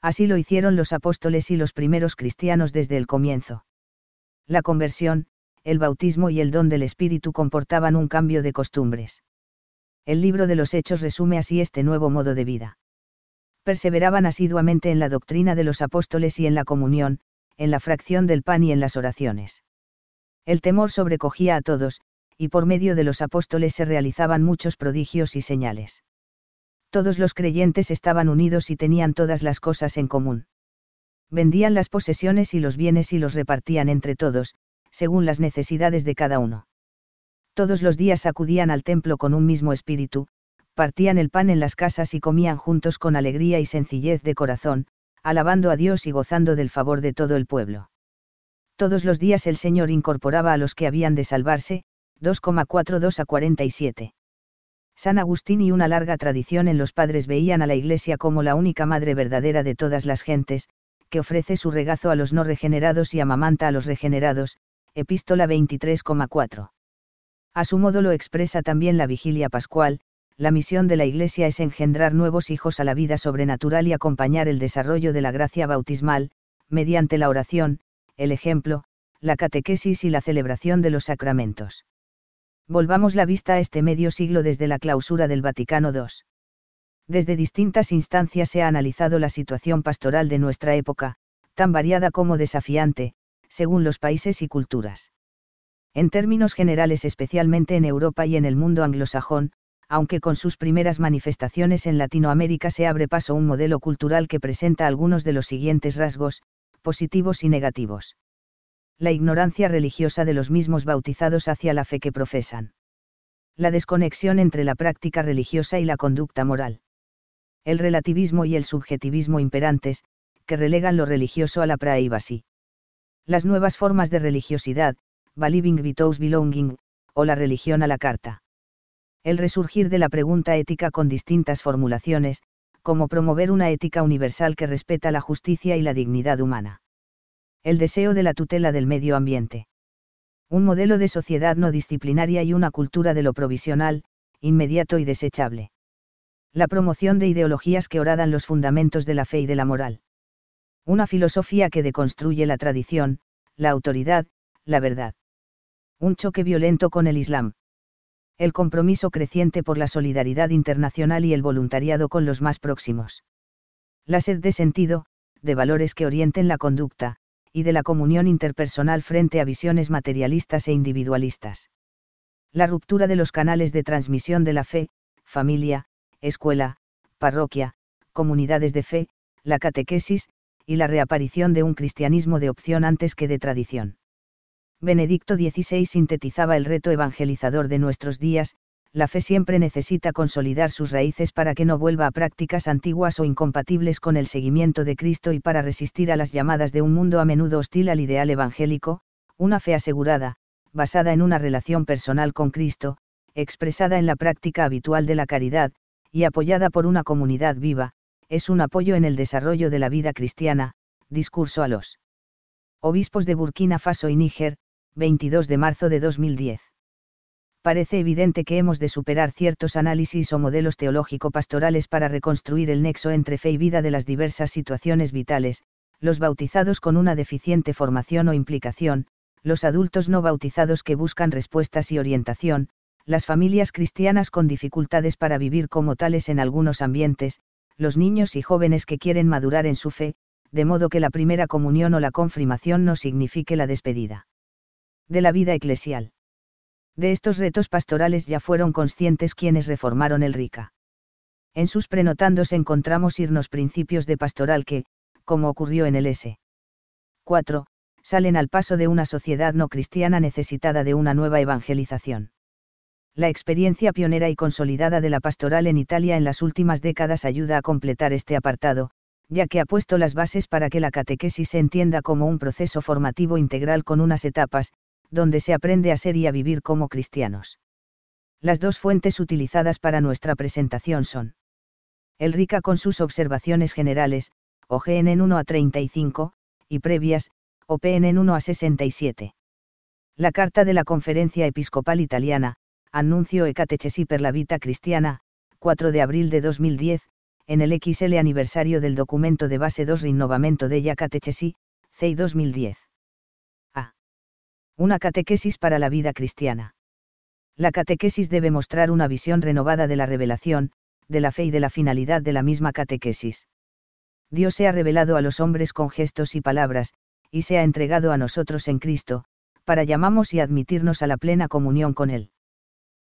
Así lo hicieron los apóstoles y los primeros cristianos desde el comienzo. La conversión, el bautismo y el don del Espíritu comportaban un cambio de costumbres. El libro de los Hechos resume así este nuevo modo de vida. Perseveraban asiduamente en la doctrina de los apóstoles y en la comunión, en la fracción del pan y en las oraciones. El temor sobrecogía a todos, y por medio de los apóstoles se realizaban muchos prodigios y señales todos los creyentes estaban unidos y tenían todas las cosas en común. Vendían las posesiones y los bienes y los repartían entre todos, según las necesidades de cada uno. Todos los días acudían al templo con un mismo espíritu, partían el pan en las casas y comían juntos con alegría y sencillez de corazón, alabando a Dios y gozando del favor de todo el pueblo. Todos los días el Señor incorporaba a los que habían de salvarse, 2,42 a 47. San Agustín y una larga tradición en los padres veían a la Iglesia como la única madre verdadera de todas las gentes, que ofrece su regazo a los no regenerados y amamanta a los regenerados, epístola 23,4. A su modo lo expresa también la vigilia pascual, la misión de la Iglesia es engendrar nuevos hijos a la vida sobrenatural y acompañar el desarrollo de la gracia bautismal, mediante la oración, el ejemplo, la catequesis y la celebración de los sacramentos. Volvamos la vista a este medio siglo desde la clausura del Vaticano II. Desde distintas instancias se ha analizado la situación pastoral de nuestra época, tan variada como desafiante, según los países y culturas. En términos generales especialmente en Europa y en el mundo anglosajón, aunque con sus primeras manifestaciones en Latinoamérica se abre paso un modelo cultural que presenta algunos de los siguientes rasgos, positivos y negativos la ignorancia religiosa de los mismos bautizados hacia la fe que profesan. La desconexión entre la práctica religiosa y la conducta moral. El relativismo y el subjetivismo imperantes, que relegan lo religioso a la privacy. Las nuevas formas de religiosidad, believing without belonging, o la religión a la carta. El resurgir de la pregunta ética con distintas formulaciones, como promover una ética universal que respeta la justicia y la dignidad humana el deseo de la tutela del medio ambiente. Un modelo de sociedad no disciplinaria y una cultura de lo provisional, inmediato y desechable. La promoción de ideologías que oradan los fundamentos de la fe y de la moral. Una filosofía que deconstruye la tradición, la autoridad, la verdad. Un choque violento con el Islam. El compromiso creciente por la solidaridad internacional y el voluntariado con los más próximos. La sed de sentido, de valores que orienten la conducta, y de la comunión interpersonal frente a visiones materialistas e individualistas. La ruptura de los canales de transmisión de la fe, familia, escuela, parroquia, comunidades de fe, la catequesis, y la reaparición de un cristianismo de opción antes que de tradición. Benedicto XVI sintetizaba el reto evangelizador de nuestros días, la fe siempre necesita consolidar sus raíces para que no vuelva a prácticas antiguas o incompatibles con el seguimiento de Cristo y para resistir a las llamadas de un mundo a menudo hostil al ideal evangélico, una fe asegurada, basada en una relación personal con Cristo, expresada en la práctica habitual de la caridad, y apoyada por una comunidad viva, es un apoyo en el desarrollo de la vida cristiana, discurso a los Obispos de Burkina Faso y Níger, 22 de marzo de 2010. Parece evidente que hemos de superar ciertos análisis o modelos teológico-pastorales para reconstruir el nexo entre fe y vida de las diversas situaciones vitales, los bautizados con una deficiente formación o implicación, los adultos no bautizados que buscan respuestas y orientación, las familias cristianas con dificultades para vivir como tales en algunos ambientes, los niños y jóvenes que quieren madurar en su fe, de modo que la primera comunión o la confirmación no signifique la despedida de la vida eclesial. De estos retos pastorales ya fueron conscientes quienes reformaron el RICA. En sus prenotandos encontramos irnos principios de pastoral que, como ocurrió en el S. 4, salen al paso de una sociedad no cristiana necesitada de una nueva evangelización. La experiencia pionera y consolidada de la pastoral en Italia en las últimas décadas ayuda a completar este apartado, ya que ha puesto las bases para que la catequesis se entienda como un proceso formativo integral con unas etapas, donde se aprende a ser y a vivir como cristianos. Las dos fuentes utilizadas para nuestra presentación son el RICA con sus observaciones generales, OGN 1 a 35, y previas, OPN 1 a 67. La Carta de la Conferencia Episcopal Italiana, Annuncio e Catechesi per la Vita Cristiana, 4 de abril de 2010, en el XL aniversario del documento de base 2 Rinnovamento della Catechesi, CEI 2010. Una catequesis para la vida cristiana. La catequesis debe mostrar una visión renovada de la revelación, de la fe y de la finalidad de la misma catequesis. Dios se ha revelado a los hombres con gestos y palabras, y se ha entregado a nosotros en Cristo, para llamamos y admitirnos a la plena comunión con Él.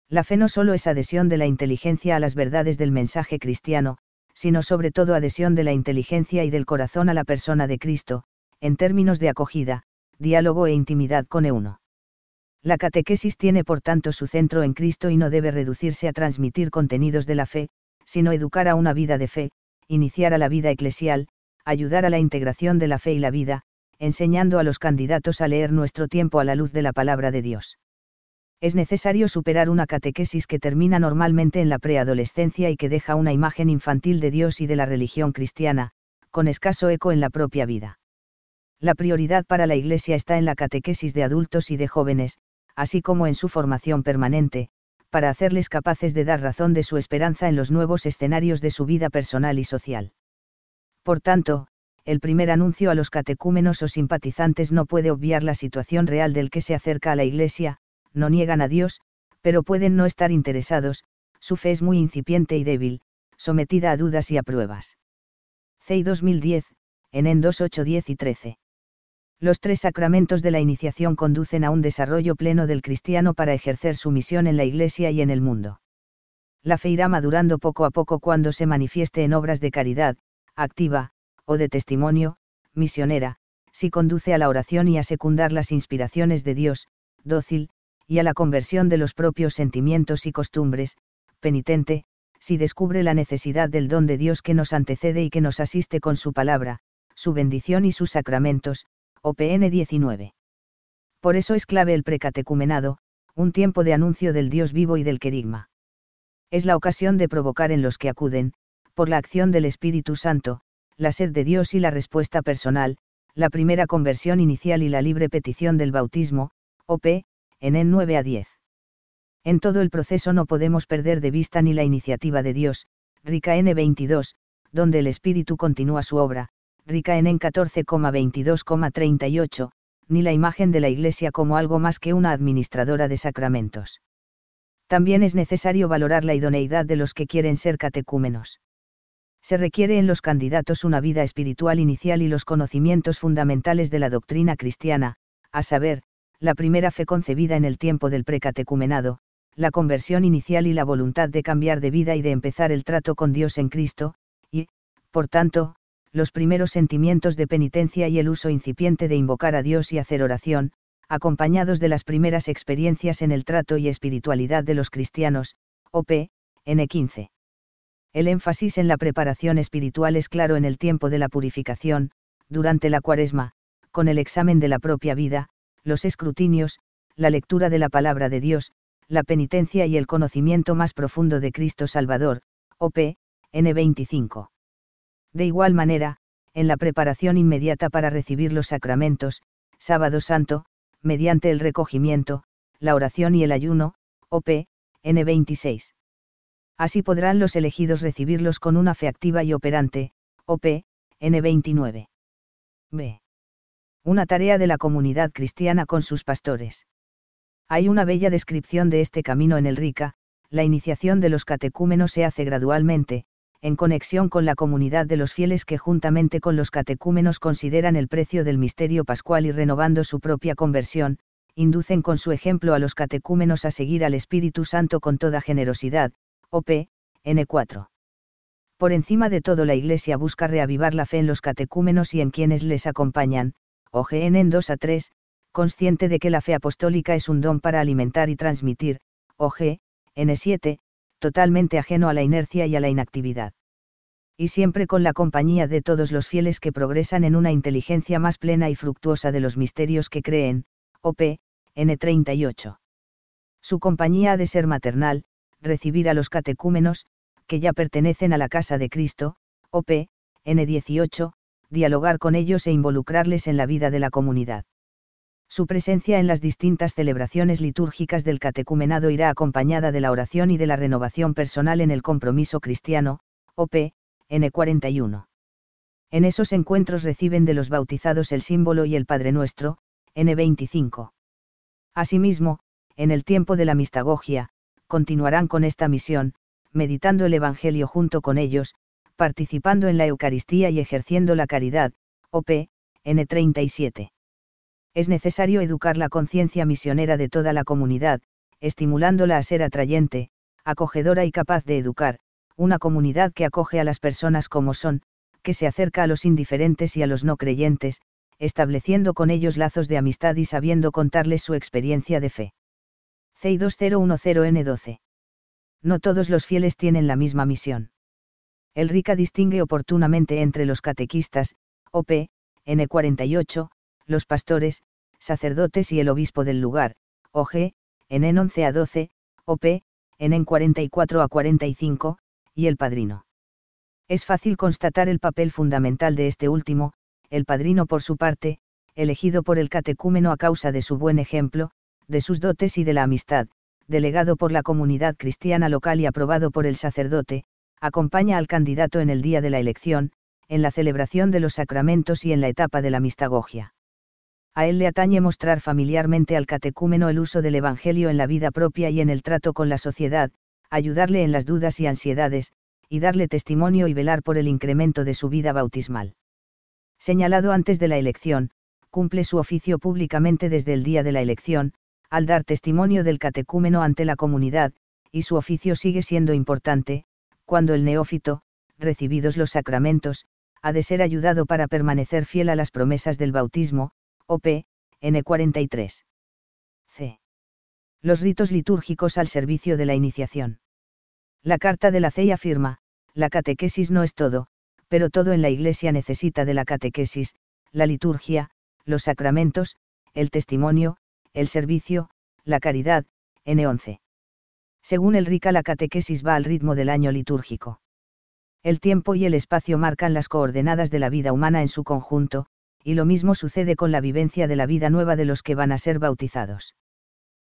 La fe no solo es adhesión de la inteligencia a las verdades del mensaje cristiano, sino sobre todo adhesión de la inteligencia y del corazón a la persona de Cristo, en términos de acogida, diálogo e intimidad con Euno. La catequesis tiene por tanto su centro en Cristo y no debe reducirse a transmitir contenidos de la fe, sino educar a una vida de fe, iniciar a la vida eclesial, ayudar a la integración de la fe y la vida, enseñando a los candidatos a leer nuestro tiempo a la luz de la palabra de Dios. Es necesario superar una catequesis que termina normalmente en la preadolescencia y que deja una imagen infantil de Dios y de la religión cristiana, con escaso eco en la propia vida. La prioridad para la Iglesia está en la catequesis de adultos y de jóvenes, así como en su formación permanente, para hacerles capaces de dar razón de su esperanza en los nuevos escenarios de su vida personal y social. Por tanto, el primer anuncio a los catecúmenos o simpatizantes no puede obviar la situación real del que se acerca a la Iglesia, no niegan a Dios, pero pueden no estar interesados, su fe es muy incipiente y débil, sometida a dudas y a pruebas. CEI 2010, en EN 2, 8, 10 y 13. Los tres sacramentos de la iniciación conducen a un desarrollo pleno del cristiano para ejercer su misión en la Iglesia y en el mundo. La fe irá madurando poco a poco cuando se manifieste en obras de caridad, activa, o de testimonio, misionera, si conduce a la oración y a secundar las inspiraciones de Dios, dócil, y a la conversión de los propios sentimientos y costumbres, penitente, si descubre la necesidad del don de Dios que nos antecede y que nos asiste con su palabra, su bendición y sus sacramentos, OPN 19. Por eso es clave el precatecumenado, un tiempo de anuncio del Dios vivo y del querigma. Es la ocasión de provocar en los que acuden, por la acción del Espíritu Santo, la sed de Dios y la respuesta personal, la primera conversión inicial y la libre petición del bautismo, OP, en el 9 a 10. En todo el proceso no podemos perder de vista ni la iniciativa de Dios, Rica N22, donde el Espíritu continúa su obra, rica en en 14,22,38, ni la imagen de la Iglesia como algo más que una administradora de sacramentos. También es necesario valorar la idoneidad de los que quieren ser catecúmenos. Se requiere en los candidatos una vida espiritual inicial y los conocimientos fundamentales de la doctrina cristiana, a saber, la primera fe concebida en el tiempo del precatecumenado, la conversión inicial y la voluntad de cambiar de vida y de empezar el trato con Dios en Cristo, y, por tanto, los primeros sentimientos de penitencia y el uso incipiente de invocar a Dios y hacer oración, acompañados de las primeras experiencias en el trato y espiritualidad de los cristianos, OP, N15. El énfasis en la preparación espiritual es claro en el tiempo de la purificación, durante la cuaresma, con el examen de la propia vida, los escrutinios, la lectura de la palabra de Dios, la penitencia y el conocimiento más profundo de Cristo Salvador, OP, N25. De igual manera, en la preparación inmediata para recibir los sacramentos, sábado santo, mediante el recogimiento, la oración y el ayuno, OP, N26. Así podrán los elegidos recibirlos con una fe activa y operante, OP, N29. B. Una tarea de la comunidad cristiana con sus pastores. Hay una bella descripción de este camino en el Rica, la iniciación de los catecúmenos se hace gradualmente, en conexión con la comunidad de los fieles que juntamente con los catecúmenos consideran el precio del misterio pascual y renovando su propia conversión, inducen con su ejemplo a los catecúmenos a seguir al Espíritu Santo con toda generosidad, OP, N4. Por encima de todo la Iglesia busca reavivar la fe en los catecúmenos y en quienes les acompañan, OGN en 2 a 3, consciente de que la fe apostólica es un don para alimentar y transmitir, OG, N7, totalmente ajeno a la inercia y a la inactividad. Y siempre con la compañía de todos los fieles que progresan en una inteligencia más plena y fructuosa de los misterios que creen, OP, N38. Su compañía ha de ser maternal, recibir a los catecúmenos, que ya pertenecen a la casa de Cristo, OP, N18, dialogar con ellos e involucrarles en la vida de la comunidad. Su presencia en las distintas celebraciones litúrgicas del catecumenado irá acompañada de la oración y de la renovación personal en el compromiso cristiano, OP, N41. En esos encuentros reciben de los bautizados el símbolo y el Padre Nuestro, N25. Asimismo, en el tiempo de la mistagogia, continuarán con esta misión, meditando el Evangelio junto con ellos, participando en la Eucaristía y ejerciendo la caridad, OP, N37 es necesario educar la conciencia misionera de toda la comunidad, estimulándola a ser atrayente, acogedora y capaz de educar, una comunidad que acoge a las personas como son, que se acerca a los indiferentes y a los no creyentes, estableciendo con ellos lazos de amistad y sabiendo contarles su experiencia de fe. CI 2010N12. No todos los fieles tienen la misma misión. El RICA distingue oportunamente entre los catequistas, OP, N48, los pastores, sacerdotes y el obispo del lugar, OG, en en 11 a 12, OP, en en 44 a 45, y el padrino. Es fácil constatar el papel fundamental de este último, el padrino por su parte, elegido por el catecúmeno a causa de su buen ejemplo, de sus dotes y de la amistad, delegado por la comunidad cristiana local y aprobado por el sacerdote, acompaña al candidato en el día de la elección, en la celebración de los sacramentos y en la etapa de la mistagogia a él le atañe mostrar familiarmente al catecúmeno el uso del Evangelio en la vida propia y en el trato con la sociedad, ayudarle en las dudas y ansiedades, y darle testimonio y velar por el incremento de su vida bautismal. Señalado antes de la elección, cumple su oficio públicamente desde el día de la elección, al dar testimonio del catecúmeno ante la comunidad, y su oficio sigue siendo importante, cuando el neófito, recibidos los sacramentos, ha de ser ayudado para permanecer fiel a las promesas del bautismo, OP, N43. C. Los ritos litúrgicos al servicio de la iniciación. La carta de la CEI afirma, la catequesis no es todo, pero todo en la Iglesia necesita de la catequesis, la liturgia, los sacramentos, el testimonio, el servicio, la caridad, N11. Según el RICA la catequesis va al ritmo del año litúrgico. El tiempo y el espacio marcan las coordenadas de la vida humana en su conjunto, y lo mismo sucede con la vivencia de la vida nueva de los que van a ser bautizados.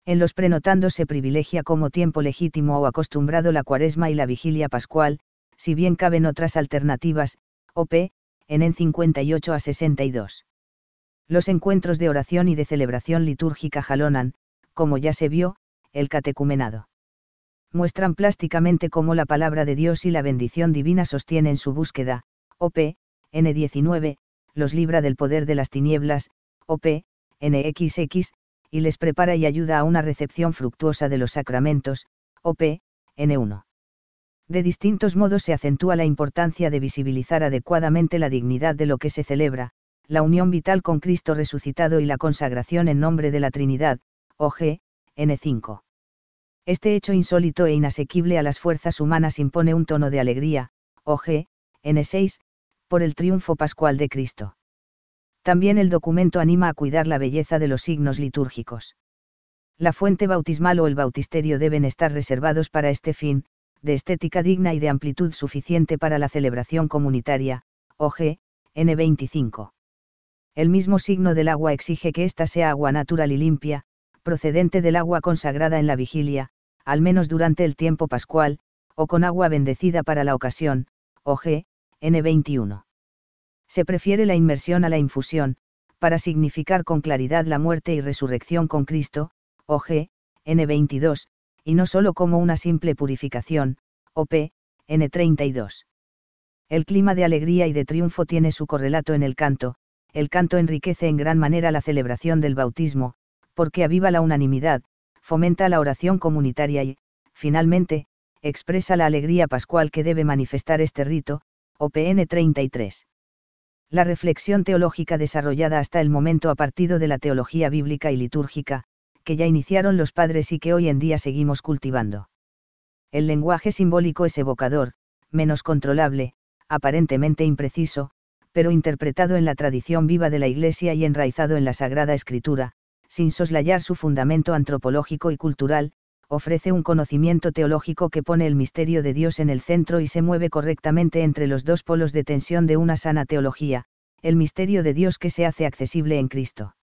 En los prenotandos se privilegia como tiempo legítimo o acostumbrado la cuaresma y la vigilia pascual, si bien caben otras alternativas, OP, en en 58 a 62. Los encuentros de oración y de celebración litúrgica jalonan, como ya se vio, el catecumenado. Muestran plásticamente cómo la palabra de Dios y la bendición divina sostienen su búsqueda, OP, N19, los libra del poder de las tinieblas, OP, NXX, y les prepara y ayuda a una recepción fructuosa de los sacramentos, OP, N1. De distintos modos se acentúa la importancia de visibilizar adecuadamente la dignidad de lo que se celebra, la unión vital con Cristo resucitado y la consagración en nombre de la Trinidad, OG, N5. Este hecho insólito e inasequible a las fuerzas humanas impone un tono de alegría, OG, N6, por el triunfo pascual de Cristo. También el documento anima a cuidar la belleza de los signos litúrgicos. La fuente bautismal o el bautisterio deben estar reservados para este fin, de estética digna y de amplitud suficiente para la celebración comunitaria, OG, N25. El mismo signo del agua exige que ésta sea agua natural y limpia, procedente del agua consagrada en la vigilia, al menos durante el tiempo pascual, o con agua bendecida para la ocasión, OG, N21. Se prefiere la inmersión a la infusión, para significar con claridad la muerte y resurrección con Cristo, OG, N22, y no solo como una simple purificación, OP, N32. El clima de alegría y de triunfo tiene su correlato en el canto, el canto enriquece en gran manera la celebración del bautismo, porque aviva la unanimidad, fomenta la oración comunitaria y, finalmente, expresa la alegría pascual que debe manifestar este rito, OPN 33. La reflexión teológica desarrollada hasta el momento a partir de la teología bíblica y litúrgica, que ya iniciaron los padres y que hoy en día seguimos cultivando. El lenguaje simbólico es evocador, menos controlable, aparentemente impreciso, pero interpretado en la tradición viva de la Iglesia y enraizado en la Sagrada Escritura, sin soslayar su fundamento antropológico y cultural, ofrece un conocimiento teológico que pone el misterio de Dios en el centro y se mueve correctamente entre los dos polos de tensión de una sana teología, el misterio de Dios que se hace accesible en Cristo.